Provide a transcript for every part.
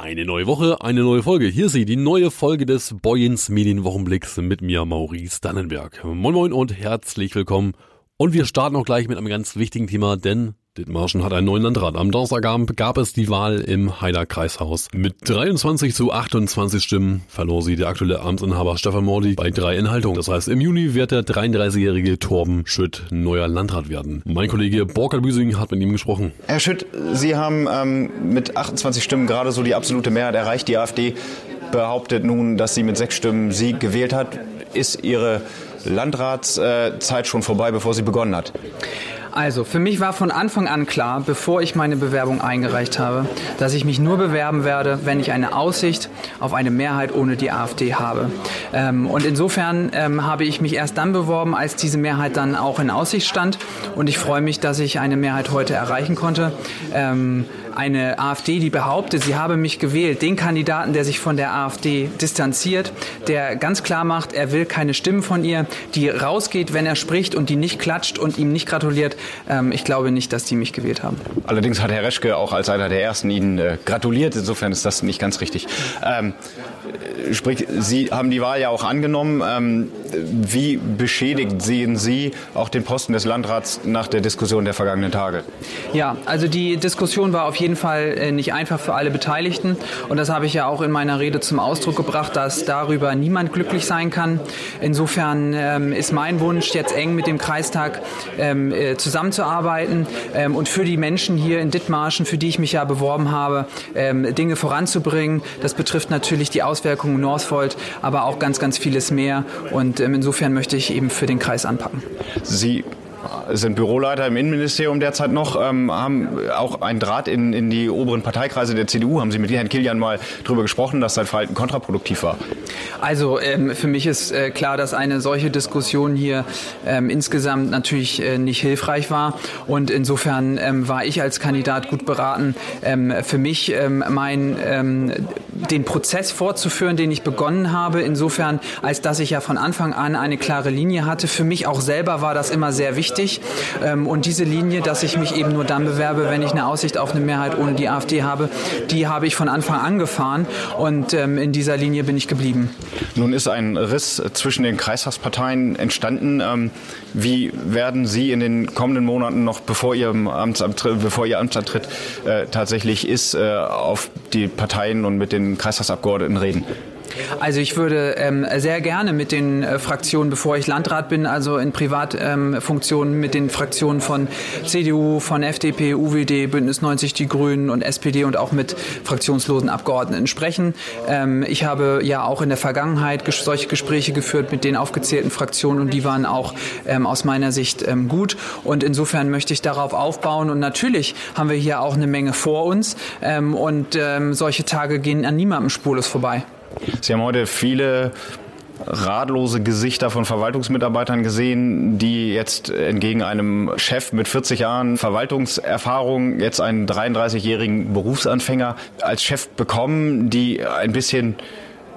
Eine neue Woche, eine neue Folge. Hier ist sie, die neue Folge des Boyens Medienwochenblicks mit mir, Maurice Dannenberg. Moin Moin und herzlich willkommen. Und wir starten auch gleich mit einem ganz wichtigen Thema, denn Dithmarschen hat einen neuen Landrat. Am Donnerstagabend gab es die Wahl im Heider Kreishaus. Mit 23 zu 28 Stimmen verlor sie der aktuelle Amtsinhaber Stefan Mordi bei drei Enthaltungen. Das heißt, im Juni wird der 33-jährige Torben Schütt neuer Landrat werden. Mein Kollege Borkert Büsing hat mit ihm gesprochen. Herr Schütt, Sie haben ähm, mit 28 Stimmen gerade so die absolute Mehrheit erreicht. Die AfD behauptet nun, dass sie mit sechs Stimmen sie gewählt hat. Ist Ihre Landratszeit schon vorbei, bevor sie begonnen hat? Also, für mich war von Anfang an klar, bevor ich meine Bewerbung eingereicht habe, dass ich mich nur bewerben werde, wenn ich eine Aussicht auf eine Mehrheit ohne die AfD habe. Ähm, und insofern ähm, habe ich mich erst dann beworben, als diese Mehrheit dann auch in Aussicht stand. Und ich freue mich, dass ich eine Mehrheit heute erreichen konnte. Ähm, eine AfD, die behauptet, sie habe mich gewählt, den Kandidaten, der sich von der AfD distanziert, der ganz klar macht, er will keine Stimmen von ihr, die rausgeht, wenn er spricht und die nicht klatscht und ihm nicht gratuliert. Ähm, ich glaube nicht, dass die mich gewählt haben. Allerdings hat Herr Reschke auch als einer der Ersten Ihnen äh, gratuliert. Insofern ist das nicht ganz richtig. Ähm, sprich, Sie haben die Wahl ja auch angenommen. Ähm, wie beschädigt sehen Sie auch den Posten des Landrats nach der Diskussion der vergangenen Tage? Ja, also die Diskussion war auf jeden Fall äh, nicht einfach für alle Beteiligten. Und das habe ich ja auch in meiner Rede zum Ausdruck gebracht, dass darüber niemand glücklich sein kann. Insofern ähm, ist mein Wunsch, jetzt eng mit dem Kreistag ähm, äh, zusammenzuarbeiten und für die Menschen hier in Dithmarschen, für die ich mich ja beworben habe, Dinge voranzubringen. Das betrifft natürlich die Auswirkungen Northvolt, aber auch ganz, ganz vieles mehr. Und ähm, insofern möchte ich eben für den Kreis anpacken. Sie sind Büroleiter im Innenministerium derzeit noch, ähm, haben auch einen Draht in, in die oberen Parteikreise der CDU. Haben Sie mit Herrn Kilian mal darüber gesprochen, dass sein Verhalten kontraproduktiv war? Also ähm, für mich ist äh, klar, dass eine solche Diskussion hier ähm, insgesamt natürlich äh, nicht hilfreich war. Und insofern ähm, war ich als Kandidat gut beraten, ähm, für mich ähm, mein, den Prozess fortzuführen, den ich begonnen habe. Insofern, als dass ich ja von Anfang an eine klare Linie hatte. Für mich auch selber war das immer sehr wichtig. Ähm, und diese Linie, dass ich mich eben nur dann bewerbe, wenn ich eine Aussicht auf eine Mehrheit ohne die AfD habe, die habe ich von Anfang an gefahren. Und ähm, in dieser Linie bin ich geblieben. Nun ist ein Riss zwischen den Kreistagsparteien entstanden. Ähm, wie werden Sie in den kommenden Monaten noch, bevor Ihr Amtsantritt, bevor Ihr Amtsantritt äh, tatsächlich ist, äh, auf die Parteien und mit den Kreistagsabgeordneten reden? Also ich würde ähm, sehr gerne mit den äh, Fraktionen, bevor ich Landrat bin, also in Privatfunktionen ähm, mit den Fraktionen von CDU, von FDP, UWD, Bündnis 90 Die Grünen und SPD und auch mit fraktionslosen Abgeordneten sprechen. Ähm, ich habe ja auch in der Vergangenheit ges solche Gespräche geführt mit den aufgezählten Fraktionen und die waren auch ähm, aus meiner Sicht ähm, gut. Und insofern möchte ich darauf aufbauen. Und natürlich haben wir hier auch eine Menge vor uns ähm, und ähm, solche Tage gehen an niemandem spurlos vorbei. Sie haben heute viele ratlose Gesichter von Verwaltungsmitarbeitern gesehen, die jetzt entgegen einem Chef mit 40 Jahren Verwaltungserfahrung jetzt einen 33-jährigen Berufsanfänger als Chef bekommen, die ein bisschen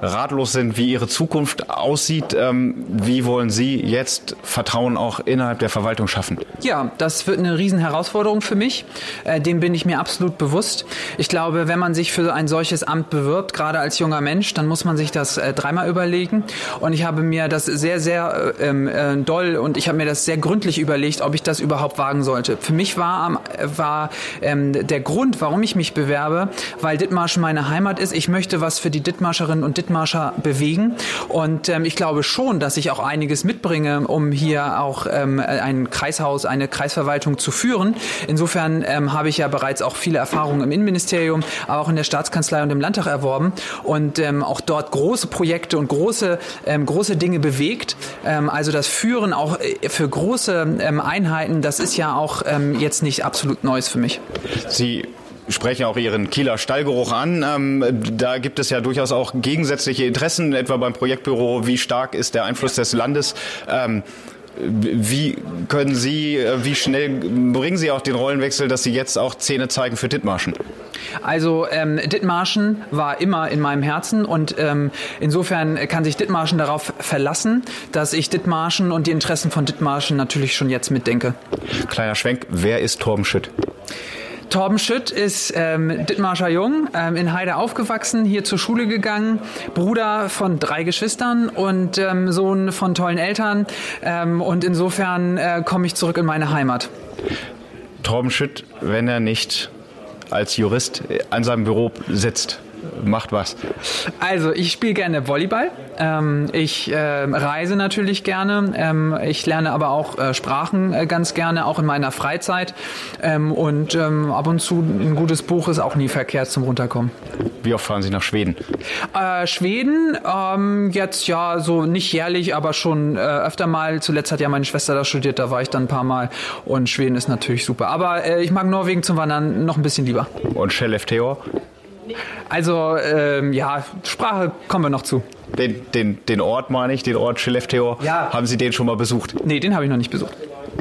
ratlos sind, wie ihre Zukunft aussieht. Ähm, wie wollen Sie jetzt Vertrauen auch innerhalb der Verwaltung schaffen? Ja, das wird eine Riesenherausforderung für mich. Äh, dem bin ich mir absolut bewusst. Ich glaube, wenn man sich für ein solches Amt bewirbt, gerade als junger Mensch, dann muss man sich das äh, dreimal überlegen. Und ich habe mir das sehr, sehr äh, ähm, äh, doll und ich habe mir das sehr gründlich überlegt, ob ich das überhaupt wagen sollte. Für mich war, war ähm, der Grund, warum ich mich bewerbe, weil Dithmarschen meine Heimat ist. Ich möchte was für die Dithmarscherinnen und Dithmarscher Dithmarscher bewegen. Und ähm, ich glaube schon, dass ich auch einiges mitbringe, um hier auch ähm, ein Kreishaus, eine Kreisverwaltung zu führen. Insofern ähm, habe ich ja bereits auch viele Erfahrungen im Innenministerium, aber auch in der Staatskanzlei und im Landtag erworben und ähm, auch dort große Projekte und große, ähm, große Dinge bewegt. Ähm, also das Führen auch äh, für große ähm, Einheiten, das ist ja auch ähm, jetzt nicht absolut Neues für mich. Sie sprechen auch Ihren Kieler Stallgeruch an. Ähm, da gibt es ja durchaus auch gegensätzliche Interessen, etwa beim Projektbüro. Wie stark ist der Einfluss des Landes? Ähm, wie können Sie, äh, wie schnell bringen Sie auch den Rollenwechsel, dass Sie jetzt auch Zähne zeigen für Dithmarschen? Also ähm, Dithmarschen war immer in meinem Herzen und ähm, insofern kann sich Dithmarschen darauf verlassen, dass ich Dithmarschen und die Interessen von Dithmarschen natürlich schon jetzt mitdenke. Kleiner Schwenk, wer ist Torben Schütt? Torben Schütt ist ähm, Dittmarscher Jung, ähm, in Heide aufgewachsen, hier zur Schule gegangen, Bruder von drei Geschwistern und ähm, Sohn von tollen Eltern. Ähm, und insofern äh, komme ich zurück in meine Heimat. Torben Schütt, wenn er nicht als Jurist an seinem Büro sitzt, macht was? Also ich spiele gerne Volleyball. Ähm, ich äh, reise natürlich gerne. Ähm, ich lerne aber auch äh, Sprachen äh, ganz gerne, auch in meiner Freizeit. Ähm, und ähm, ab und zu ein gutes Buch ist auch nie verkehrt zum Runterkommen. Wie oft fahren Sie nach Schweden? Äh, Schweden ähm, jetzt ja so nicht jährlich, aber schon äh, öfter mal. Zuletzt hat ja meine Schwester da studiert, da war ich dann ein paar Mal. Und Schweden ist natürlich super. Aber äh, ich mag Norwegen zum Wandern noch ein bisschen lieber. Und Skellefteå? Also ähm, ja, Sprache kommen wir noch zu. Den, den, den Ort meine ich, den Ort Skellefteå. Ja. Haben Sie den schon mal besucht? Nee, den habe ich noch nicht besucht.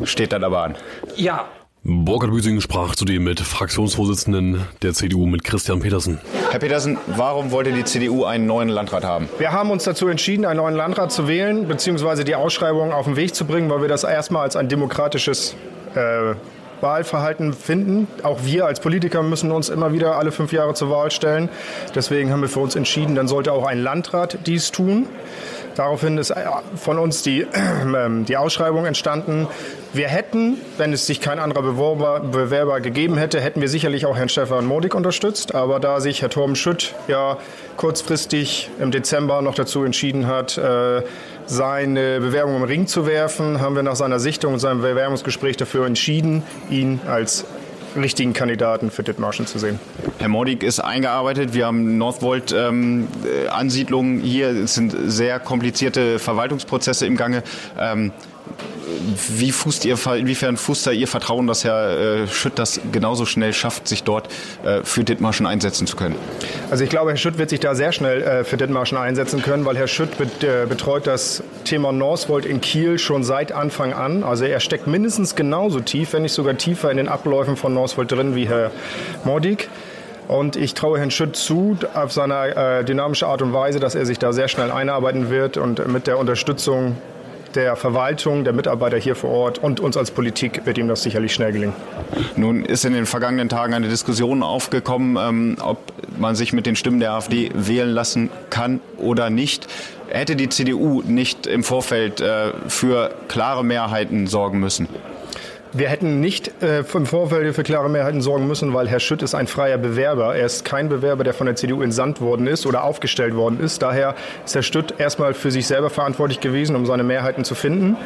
Steht dann aber an. Ja. Burkhard Büsing sprach zudem mit Fraktionsvorsitzenden der CDU mit Christian Petersen. Herr Petersen, warum wollte die CDU einen neuen Landrat haben? Wir haben uns dazu entschieden, einen neuen Landrat zu wählen, beziehungsweise die Ausschreibung auf den Weg zu bringen, weil wir das erstmal als ein demokratisches äh, Wahlverhalten finden. Auch wir als Politiker müssen uns immer wieder alle fünf Jahre zur Wahl stellen. Deswegen haben wir für uns entschieden, dann sollte auch ein Landrat dies tun. Daraufhin ist äh, von uns die, äh, die Ausschreibung entstanden. Wir hätten, wenn es sich kein anderer Bewerber, Bewerber gegeben hätte, hätten wir sicherlich auch Herrn Stefan Modig unterstützt. Aber da sich Herr Torben Schütt ja kurzfristig im Dezember noch dazu entschieden hat, äh, seine Bewerbung im Ring zu werfen, haben wir nach seiner Sichtung und seinem Bewerbungsgespräch dafür entschieden, ihn als richtigen Kandidaten für Dithmarschen zu sehen. Herr Mordig ist eingearbeitet. Wir haben Northvolt-Ansiedlungen ähm, hier. Es sind sehr komplizierte Verwaltungsprozesse im Gange. Ähm, wie fußt ihr, inwiefern fußt da Ihr Vertrauen, dass Herr äh, Schütt das genauso schnell schafft, sich dort äh, für Dithmarschen einsetzen zu können? Also ich glaube, Herr Schütt wird sich da sehr schnell äh, für Dithmarschen einsetzen können, weil Herr Schütt bet, betreut das Thema Northvolt in Kiel schon seit Anfang an. Also er steckt mindestens genauso tief, wenn nicht sogar tiefer in den Abläufen von Northvolt drin wie Herr Mordig. Und ich traue Herrn Schütt zu, auf seine äh, dynamische Art und Weise, dass er sich da sehr schnell einarbeiten wird und mit der Unterstützung der Verwaltung, der Mitarbeiter hier vor Ort und uns als Politik wird ihm das sicherlich schnell gelingen. Nun ist in den vergangenen Tagen eine Diskussion aufgekommen, ähm, ob man sich mit den Stimmen der AfD wählen lassen kann oder nicht. Hätte die CDU nicht im Vorfeld äh, für klare Mehrheiten sorgen müssen? Wir hätten nicht äh, im Vorfeld für klare Mehrheiten sorgen müssen, weil Herr Schütt ist ein freier Bewerber. Er ist kein Bewerber, der von der CDU entsandt worden ist oder aufgestellt worden ist. Daher ist Herr Schütt erstmal für sich selber verantwortlich gewesen, um seine Mehrheiten zu finden.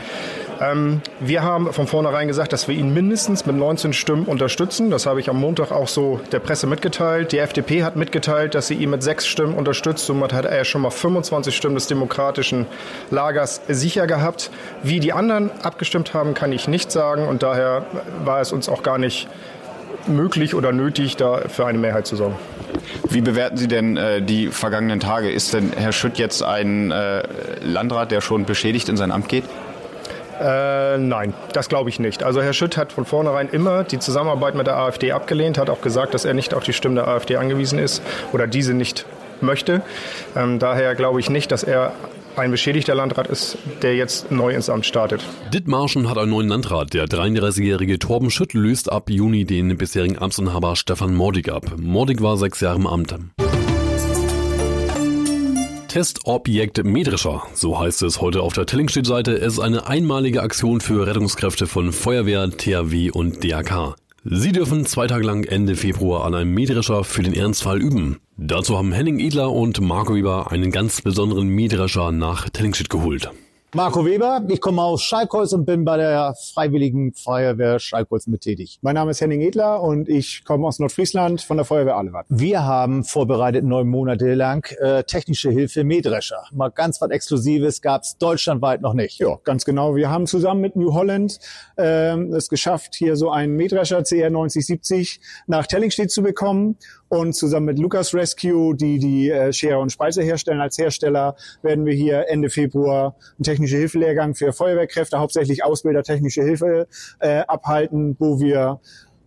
Ähm, wir haben von vornherein gesagt, dass wir ihn mindestens mit 19 Stimmen unterstützen. Das habe ich am Montag auch so der Presse mitgeteilt. Die FDP hat mitgeteilt, dass sie ihn mit sechs Stimmen unterstützt. Somit hat er schon mal 25 Stimmen des demokratischen Lagers sicher gehabt. Wie die anderen abgestimmt haben, kann ich nicht sagen. Und daher war es uns auch gar nicht möglich oder nötig, da für eine Mehrheit zu sorgen. Wie bewerten Sie denn äh, die vergangenen Tage? Ist denn Herr Schütt jetzt ein äh, Landrat, der schon beschädigt in sein Amt geht? Äh, nein, das glaube ich nicht. Also Herr Schütt hat von vornherein immer die Zusammenarbeit mit der AfD abgelehnt, hat auch gesagt, dass er nicht auf die Stimmen der AfD angewiesen ist oder diese nicht möchte. Ähm, daher glaube ich nicht, dass er ein beschädigter Landrat ist, der jetzt neu ins Amt startet. Dithmarschen hat einen neuen Landrat. Der 33-jährige Torben Schütt löst ab Juni den bisherigen Amtsinhaber Stefan Mordig ab. Mordig war sechs Jahre im Amt. Testobjekt Mähdrescher, so heißt es heute auf der Tillingstedt-Seite, ist eine einmalige Aktion für Rettungskräfte von Feuerwehr, THW und DAK. Sie dürfen zwei Tage lang Ende Februar an einem Mähdrescher für den Ernstfall üben. Dazu haben Henning Edler und Marco Weber einen ganz besonderen Mähdrescher nach Tellingstedt geholt. Marco Weber, ich komme aus Schalkholz und bin bei der Freiwilligen Feuerwehr Schalkholz mit tätig. Mein Name ist Henning Edler und ich komme aus Nordfriesland von der Feuerwehr Alewatt. Wir haben vorbereitet neun Monate lang äh, technische Hilfe Mähdrescher. Mal ganz was Exklusives gab es deutschlandweit noch nicht. Ja, ganz genau. Wir haben zusammen mit New Holland ähm, es geschafft, hier so einen Mähdrescher CR 9070 nach Tellingstedt zu bekommen und zusammen mit Lucas Rescue, die die äh, Schere und Speiser herstellen als Hersteller, werden wir hier Ende Februar einen technische Hilfelehrgang für Feuerwehrkräfte, hauptsächlich Ausbilder technische Hilfe äh, abhalten, wo wir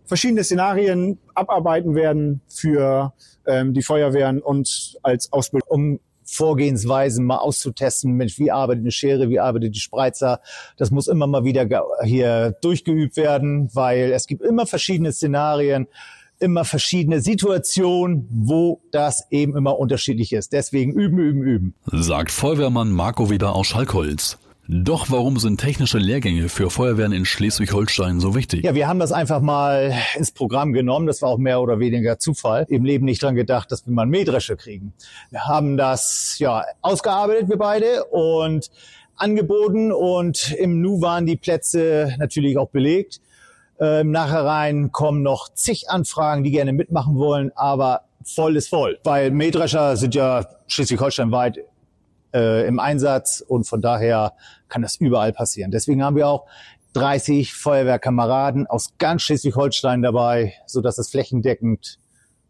verschiedene Szenarien abarbeiten werden für ähm, die Feuerwehren und als Ausbildung. Um Vorgehensweisen mal auszutesten. Mensch, wie arbeitet eine Schere, wie arbeitet die Spreizer? Das muss immer mal wieder hier durchgeübt werden, weil es gibt immer verschiedene Szenarien immer verschiedene Situationen, wo das eben immer unterschiedlich ist. Deswegen üben, üben, üben. Sagt Feuerwehrmann Marco wieder aus Schalkholz. Doch warum sind technische Lehrgänge für Feuerwehren in Schleswig-Holstein so wichtig? Ja, wir haben das einfach mal ins Programm genommen. Das war auch mehr oder weniger Zufall. Im Leben nicht dran gedacht, dass wir mal Mähdrescher kriegen. Wir haben das ja ausgearbeitet, wir beide, und angeboten. Und im Nu waren die Plätze natürlich auch belegt. Ähm, nachher rein kommen noch zig Anfragen, die gerne mitmachen wollen, aber voll ist voll. Weil Mähdrescher sind ja Schleswig-Holstein weit äh, im Einsatz und von daher kann das überall passieren. Deswegen haben wir auch 30 Feuerwehrkameraden aus ganz Schleswig-Holstein dabei, so dass es flächendeckend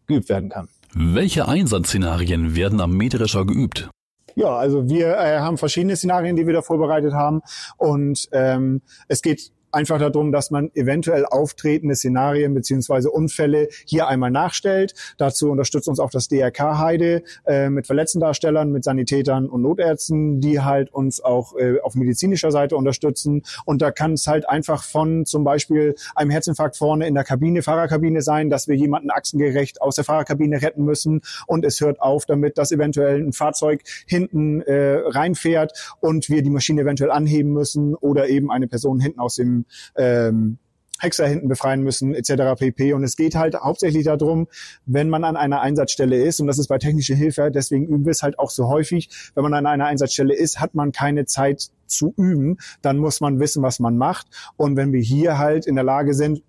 geübt werden kann. Welche Einsatzszenarien werden am Mähdrescher geübt? Ja, also wir äh, haben verschiedene Szenarien, die wir da vorbereitet haben und ähm, es geht einfach darum, dass man eventuell auftretende Szenarien beziehungsweise Unfälle hier einmal nachstellt. Dazu unterstützt uns auch das DRK Heide äh, mit Verletztendarstellern, mit Sanitätern und Notärzten, die halt uns auch äh, auf medizinischer Seite unterstützen. Und da kann es halt einfach von zum Beispiel einem Herzinfarkt vorne in der Kabine, Fahrerkabine sein, dass wir jemanden achsengerecht aus der Fahrerkabine retten müssen und es hört auf damit, dass eventuell ein Fahrzeug hinten äh, reinfährt und wir die Maschine eventuell anheben müssen oder eben eine Person hinten aus dem ähm, Hexer hinten befreien müssen, etc. pp. Und es geht halt hauptsächlich darum, wenn man an einer Einsatzstelle ist, und das ist bei technischer Hilfe, deswegen üben wir es halt auch so häufig, wenn man an einer Einsatzstelle ist, hat man keine Zeit zu üben, dann muss man wissen, was man macht. Und wenn wir hier halt in der Lage sind,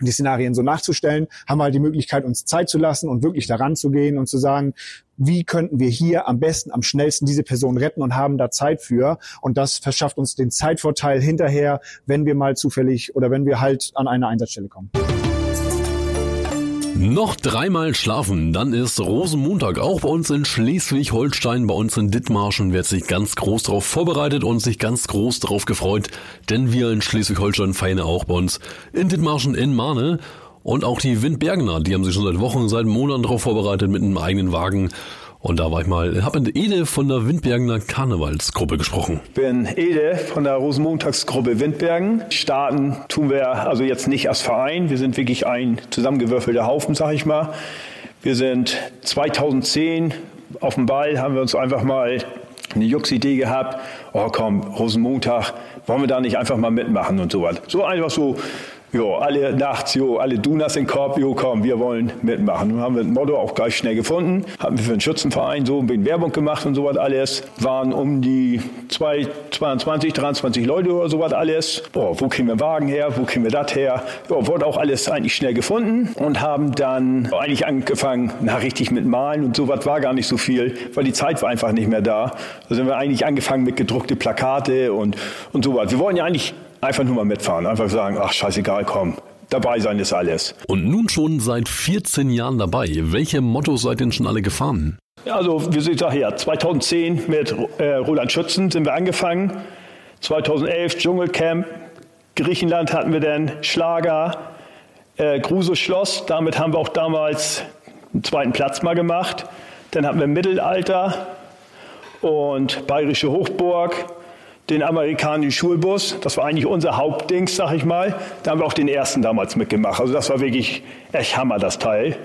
die Szenarien so nachzustellen, haben wir halt die Möglichkeit, uns Zeit zu lassen und wirklich daran zu gehen und zu sagen, wie könnten wir hier am besten, am schnellsten diese Person retten und haben da Zeit für. Und das verschafft uns den Zeitvorteil hinterher, wenn wir mal zufällig oder wenn wir halt an eine Einsatzstelle kommen. Noch dreimal schlafen, dann ist Rosenmontag auch bei uns in Schleswig-Holstein, bei uns in Dithmarschen wird sich ganz groß darauf vorbereitet und sich ganz groß darauf gefreut, denn wir in Schleswig-Holstein feiern auch bei uns in Dithmarschen in Mahne. Und auch die Windbergner, die haben sich schon seit Wochen, seit Monaten darauf vorbereitet mit einem eigenen Wagen und da war ich mal, habe mit Ede von der Windbergener Karnevalsgruppe gesprochen. Ich bin Ede von der Rosenmontagsgruppe Windbergen. Starten tun wir also jetzt nicht als Verein. Wir sind wirklich ein zusammengewürfelter Haufen, sag ich mal. Wir sind 2010 auf dem Ball, haben wir uns einfach mal eine Jux-Idee gehabt. Oh komm, Rosenmontag, wollen wir da nicht einfach mal mitmachen und so was. So einfach so Jo, alle nachts, jo, alle Dunas in Korb, jo, komm, wir wollen mitmachen. Nun haben wir das Motto auch gleich schnell gefunden, haben wir für den Schützenverein so ein bisschen Werbung gemacht und sowas alles. Waren um die zwei, 22, 23 Leute oder sowas alles. Oh, wo kriegen wir Wagen her, wo kriegen wir das her? Ja, wurde auch alles eigentlich schnell gefunden und haben dann eigentlich angefangen, na, richtig mit Malen und sowas war gar nicht so viel, weil die Zeit war einfach nicht mehr da. Da sind wir eigentlich angefangen mit gedruckte Plakate und, und sowas. Wir wollen ja eigentlich Einfach nur mal mitfahren, einfach sagen, ach scheißegal, komm, dabei sein ist alles. Und nun schon seit 14 Jahren dabei. Welche Mottos seid denn schon alle gefahren? Ja, also wie ich sage ja, 2010 mit äh, Roland Schützen sind wir angefangen. 2011 Dschungelcamp. Griechenland hatten wir dann Schlager, äh, Gruse Schloss. Damit haben wir auch damals einen zweiten Platz mal gemacht. Dann hatten wir Mittelalter und Bayerische Hochburg den amerikanischen Schulbus. Das war eigentlich unser Hauptdings, sag ich mal. Da haben wir auch den ersten damals mitgemacht. Also das war wirklich echt Hammer, das Teil.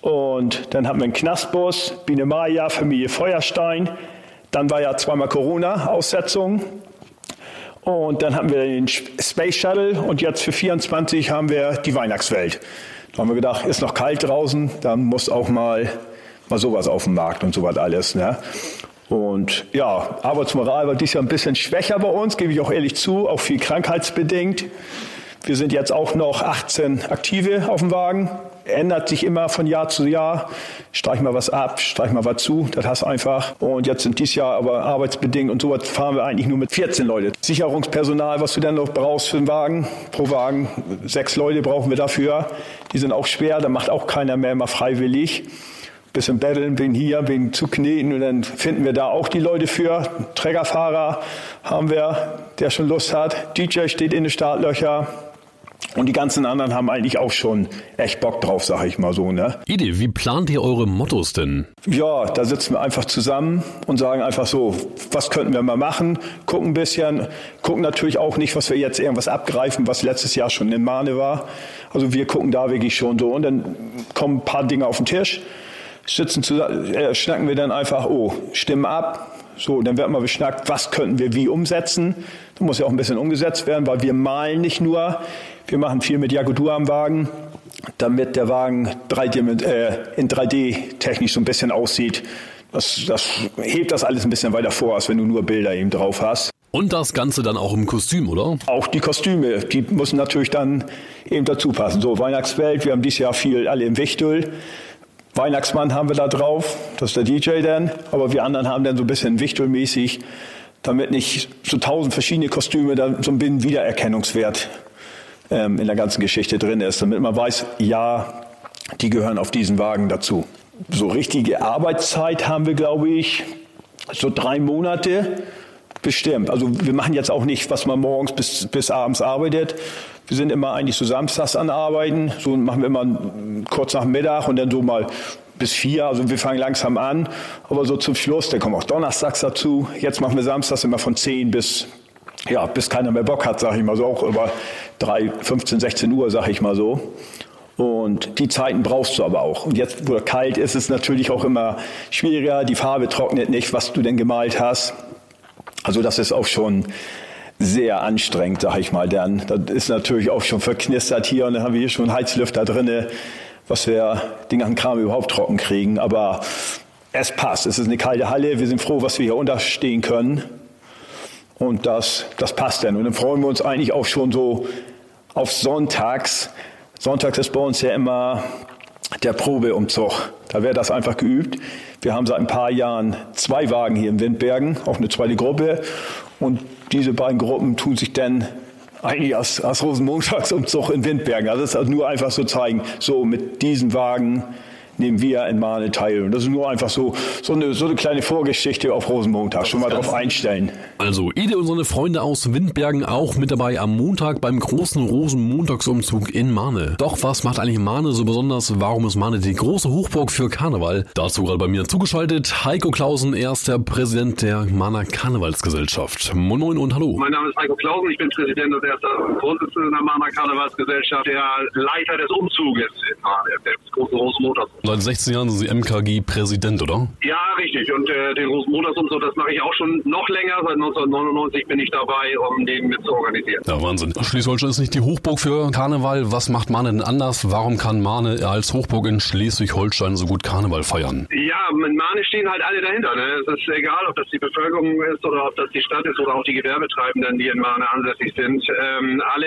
Und dann hatten wir einen Knastbus, Biene Maya, Familie Feuerstein. Dann war ja zweimal Corona-Aussetzung. Und dann hatten wir den Space Shuttle und jetzt für 24 haben wir die Weihnachtswelt. Da haben wir gedacht, ist noch kalt draußen, dann muss auch mal, mal sowas auf dem Markt und sowas alles. Ne? Und ja, Arbeitsmoral war dies Jahr ein bisschen schwächer bei uns, gebe ich auch ehrlich zu, auch viel krankheitsbedingt. Wir sind jetzt auch noch 18 Aktive auf dem Wagen. Ändert sich immer von Jahr zu Jahr. Streich mal was ab, streich mal was zu. Das hast einfach. Und jetzt sind dieses Jahr aber arbeitsbedingt und sowas fahren wir eigentlich nur mit 14 Leute. Sicherungspersonal, was du dann noch brauchst für den Wagen, pro Wagen. Sechs Leute brauchen wir dafür. Die sind auch schwer. Da macht auch keiner mehr mal freiwillig bisschen betteln, bin hier, bin zu kneten und dann finden wir da auch die Leute für. Trägerfahrer haben wir, der schon Lust hat. DJ steht in den Startlöcher. Und die ganzen anderen haben eigentlich auch schon echt Bock drauf, sag ich mal so. Ne? Idee, wie plant ihr eure Mottos denn? Ja, da sitzen wir einfach zusammen und sagen einfach so, was könnten wir mal machen? Gucken ein bisschen, gucken natürlich auch nicht, was wir jetzt irgendwas abgreifen, was letztes Jahr schon in Mahne war. Also wir gucken da wirklich schon so und dann kommen ein paar Dinge auf den Tisch, sitzen zusammen, äh, schnacken wir dann einfach, oh, stimmen ab, so, dann wird mal beschnackt, was könnten wir wie umsetzen. Da muss ja auch ein bisschen umgesetzt werden, weil wir malen nicht nur, wir machen viel mit Jagudur am Wagen, damit der Wagen 3D, äh, in 3D technisch so ein bisschen aussieht. Das, das hebt das alles ein bisschen weiter vor, als wenn du nur Bilder eben drauf hast. Und das Ganze dann auch im Kostüm, oder? Auch die Kostüme, die müssen natürlich dann eben dazu passen. So, Weihnachtswelt, wir haben dieses Jahr viel alle im Wichtel. Weihnachtsmann haben wir da drauf, das ist der DJ dann, aber wir anderen haben dann so ein bisschen Wichtelmäßig, damit nicht so tausend verschiedene Kostüme, da so ein Wiedererkennungswert ähm, in der ganzen Geschichte drin ist, damit man weiß, ja, die gehören auf diesen Wagen dazu. So richtige Arbeitszeit haben wir, glaube ich, so drei Monate bestimmt. Also wir machen jetzt auch nicht, was man morgens bis, bis abends arbeitet. Wir sind immer eigentlich so samstags an Arbeiten. So machen wir immer kurz nach Mittag und dann so mal bis vier. Also wir fangen langsam an. Aber so zum Schluss, dann kommen auch donnerstags dazu. Jetzt machen wir samstags immer von zehn bis ja, bis keiner mehr Bock hat, sage ich mal so, auch über drei, 15, 16 Uhr, sage ich mal so. Und die Zeiten brauchst du aber auch. Und jetzt, wo es kalt ist, ist es natürlich auch immer schwieriger. Die Farbe trocknet nicht, was du denn gemalt hast. Also das ist auch schon sehr anstrengend, sag ich mal. Dann das ist natürlich auch schon verknistert hier und dann haben wir hier schon Heizlüfter drinne, was wir den ganzen Kram überhaupt trocken kriegen. Aber es passt. Es ist eine kalte Halle. Wir sind froh, was wir hier unterstehen können. Und das, das passt dann. Und dann freuen wir uns eigentlich auch schon so auf Sonntags. Sonntags ist bei uns ja immer der Probeumzug. Da wird das einfach geübt. Wir haben seit ein paar Jahren zwei Wagen hier in Windbergen, auch eine zweite Gruppe. Und diese beiden Gruppen tun sich dann eigentlich als, als Rosenmontagsumzug in Windbergen. Also das ist also nur einfach so zeigen, so mit diesen Wagen nehmen wir in Mahne teil. Und das ist nur einfach so, so, eine, so eine kleine Vorgeschichte auf Rosenmontag. Schon mal drauf einstellen. Also Ede und seine Freunde aus Windbergen auch mit dabei am Montag beim großen Rosenmontagsumzug in Mahne. Doch was macht eigentlich Mahne so besonders? Warum ist Mahne die große Hochburg für Karneval? Dazu gerade bei mir zugeschaltet Heiko Klausen, erster Präsident der Mahner Karnevalsgesellschaft. Moin Moin und hallo. Mein Name ist Heiko Klausen, ich bin Präsident und erster Vorsitzender der Mahner Karnevalsgesellschaft, der Leiter des Umzuges in Mahne, des großen Rosenmontagsumzugs. Seit 16 Jahren sind Sie MKG-Präsident, oder? Ja, richtig. Und äh, den Rosenmontags und so, das mache ich auch schon noch länger. Seit 1999 bin ich dabei, um den mit zu organisieren. Ja, Wahnsinn. Schleswig-Holstein ist nicht die Hochburg für Karneval. Was macht Mahne denn anders? Warum kann Mahne als Hochburg in Schleswig-Holstein so gut Karneval feiern? Ja, mit Mahne stehen halt alle dahinter. Ne? Es ist egal, ob das die Bevölkerung ist oder ob das die Stadt ist oder auch die Gewerbetreibenden, die in Mahne ansässig sind. Ähm, alle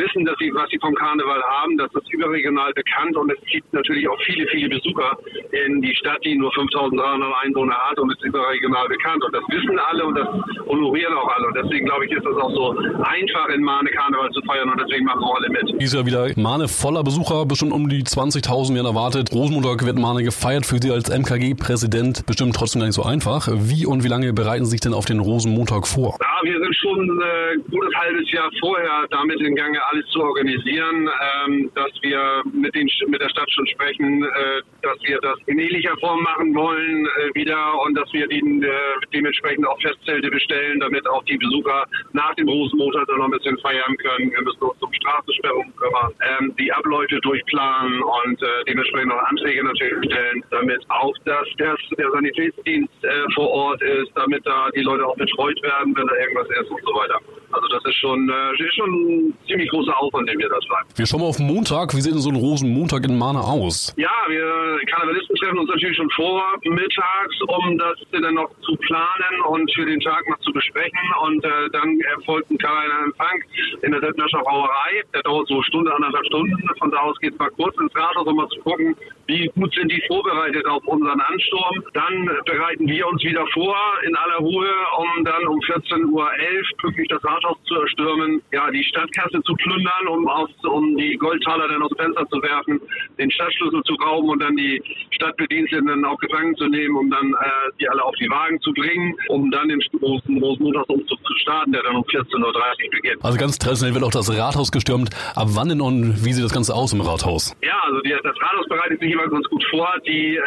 wissen, dass sie, was sie vom Karneval haben. Das ist überregional bekannt und es gibt natürlich auch viele, viele Besucher in die Stadt, die nur 5300 Einwohner hat und ist überregional bekannt. Und das wissen alle und das honorieren auch alle. Und deswegen glaube ich, ist das auch so einfach in Mahne Karneval zu feiern und deswegen machen auch alle mit. Dieses Jahr wieder Mahne voller Besucher, bestimmt um die 20.000 werden erwartet. Rosenmontag wird Mahne gefeiert für Sie als MKG-Präsident. Bestimmt trotzdem gar nicht so einfach. Wie und wie lange bereiten Sie sich denn auf den Rosenmontag vor? Ja, wir sind schon äh, ein gutes halbes Jahr vorher damit in Gange, alles zu organisieren, ähm, dass wir mit, den, mit der Stadt schon sprechen, äh, dass wir das in ähnlicher Form machen wollen äh, wieder und dass wir den, äh, dementsprechend auch Festzelte bestellen, damit auch die Besucher nach dem Rosenmontag noch ein bisschen feiern können. Wir müssen uns um Straßensperrungen kümmern, ähm, die Abläufe durchplanen und äh, dementsprechend auch Anträge natürlich stellen, damit auch das, das der Sanitätsdienst äh, vor Ort ist, damit da die Leute auch betreut werden, wenn da irgendwas essen und so weiter. Das ist schon, äh, ist schon ein ziemlich großer Aufwand, den wir da treiben. Wir schauen mal auf Montag. Wie sieht denn so ein Rosenmontag in Mahne aus? Ja, wir Karnevalisten treffen uns natürlich schon vor mittags, um das dann noch zu planen und für den Tag noch zu besprechen. Und äh, dann erfolgt ein kleiner Empfang in der Dettnerscher Brauerei. Der dauert so eine Stunde, anderthalb Stunden. Von da aus geht es mal kurz ins Rathaus, um mal zu gucken, wie gut sind die vorbereitet auf unseren Ansturm. Dann bereiten wir uns wieder vor in aller Ruhe, um dann um 14.11 Uhr pünktlich das Rathaus zu erstürmen, ja, die Stadtkasse zu plündern, um, aus, um die Goldtaler dann aus dem Fenster zu werfen, den Stadtschlüssel zu rauben und dann die Stadtbediensteten auch gefangen zu nehmen, um dann äh, die alle auf die Wagen zu bringen, um dann den großen Rosenmontagsumzug zu starten, der dann um 14.30 Uhr beginnt. Also ganz traditionell wird auch das Rathaus gestürmt. Ab wann denn und wie sieht das Ganze aus im Rathaus? Ja, also die, das Rathaus bereitet sich immer ganz gut vor. Die äh,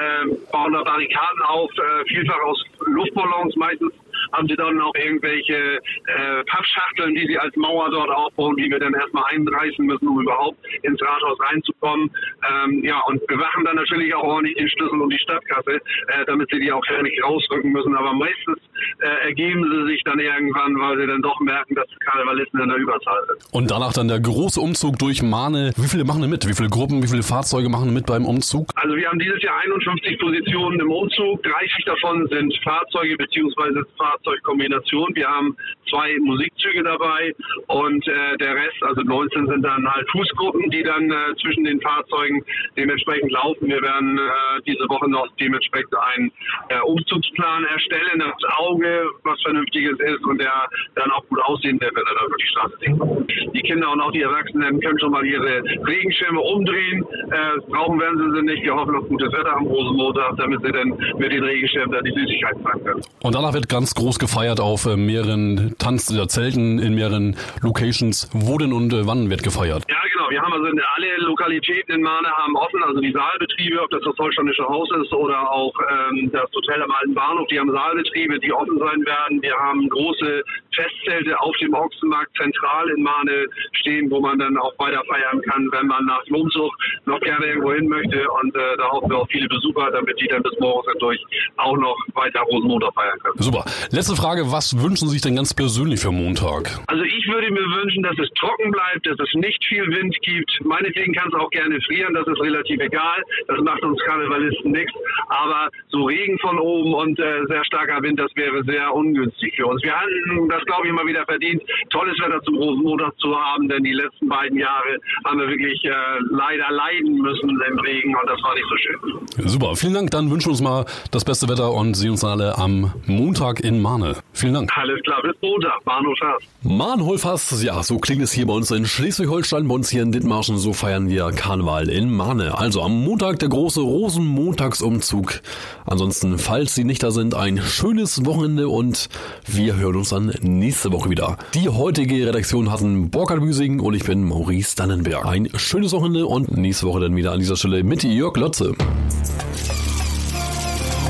bauen da Barrikaden auf, äh, vielfach aus Luftballons meistens haben sie dann auch irgendwelche äh, Pappschachteln, die sie als Mauer dort aufbauen, die wir dann erstmal einreißen müssen, um überhaupt ins Rathaus reinzukommen. Ähm, ja, und bewachen dann natürlich auch ordentlich den Schlüssel und die Stadtkasse, äh, damit sie die auch gar nicht rausrücken müssen. Aber meistens äh, ergeben sie sich dann irgendwann, weil sie dann doch merken, dass Karnevalisten in der Überzahl sind. Und danach dann der große Umzug durch Mahne. Wie viele machen denn mit? Wie viele Gruppen, wie viele Fahrzeuge machen mit beim Umzug? Also wir haben dieses Jahr 51 Positionen im Umzug. 30 davon sind Fahrzeuge bzw. Fahrzeugkombination. Wir haben zwei Musikzüge dabei und äh, der Rest, also 19 sind dann halt Fußgruppen, die dann äh, zwischen den Fahrzeugen dementsprechend laufen. Wir werden äh, diese Woche noch dementsprechend einen äh, Umzugsplan erstellen, das Auge, was vernünftiges ist und der dann auch gut aussehen wird, wenn er dann über die Straße zieht. Die Kinder und auch die Erwachsenen können schon mal ihre Regenschirme umdrehen. Äh, brauchen werden sie sie nicht. Wir hoffen auf gutes Wetter am Rosenmontag, damit sie dann mit den Regenschirmen dann die Süßigkeiten fangen können. Und danach wird ganz groß gefeiert auf äh, mehreren Tanz- oder Zelten in mehreren Locations. Wo denn und äh, wann wird gefeiert? Ja, genau. Wir haben also alle Lokalitäten in Mahne haben offen, also die Saalbetriebe, ob das das Holsteinische Haus ist oder auch ähm, das Hotel am Alten Bahnhof, die haben Saalbetriebe, die offen sein werden. Wir haben große Festzelte auf dem Ochsenmarkt zentral in Mahne stehen, wo man dann auch weiter feiern kann, wenn man nach Umzug noch gerne irgendwo hin möchte. Und äh, da hoffen wir auf viele Besucher, damit die dann bis morgens hindurch auch noch weiter Rosenmontag feiern können. Super. Letzte Frage. Was wünschen Sie sich denn ganz persönlich für Montag? Also ich würde mir wünschen, dass es trocken bleibt, dass es nicht viel Wind gibt. Meinetwegen kann es auch gerne frieren, das ist relativ egal. Das macht uns Karnevalisten nichts. Aber so Regen von oben und äh, sehr starker Wind, das wäre sehr ungünstig für uns. Wir hatten das, glaube ich, mal wieder verdient, tolles Wetter zum Rosenmontag zu haben, denn die letzten beiden Jahre haben wir wirklich äh, leider leiden müssen im Regen und das war nicht so schön. Super. Vielen Dank. Dann wünschen wir uns mal das beste Wetter und sehen uns alle am Montag in Mahne. Vielen Dank. Alles klar, bis Montag, Bahnhof Schaas. Mahnholfass, ja, so klingt es hier bei uns in Schleswig-Holstein, bei uns hier in Dithmarschen, so feiern wir Karneval in Mahne. Also am Montag der große Rosenmontagsumzug. Ansonsten, falls Sie nicht da sind, ein schönes Wochenende und wir hören uns dann nächste Woche wieder. Die heutige Redaktion hatten Burkhard Büsing und ich bin Maurice Dannenberg. Ein schönes Wochenende und nächste Woche dann wieder an dieser Stelle mit Jörg Lotze.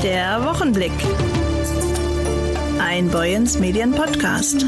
Der Wochenblick. Ein Boyens Medien Podcast.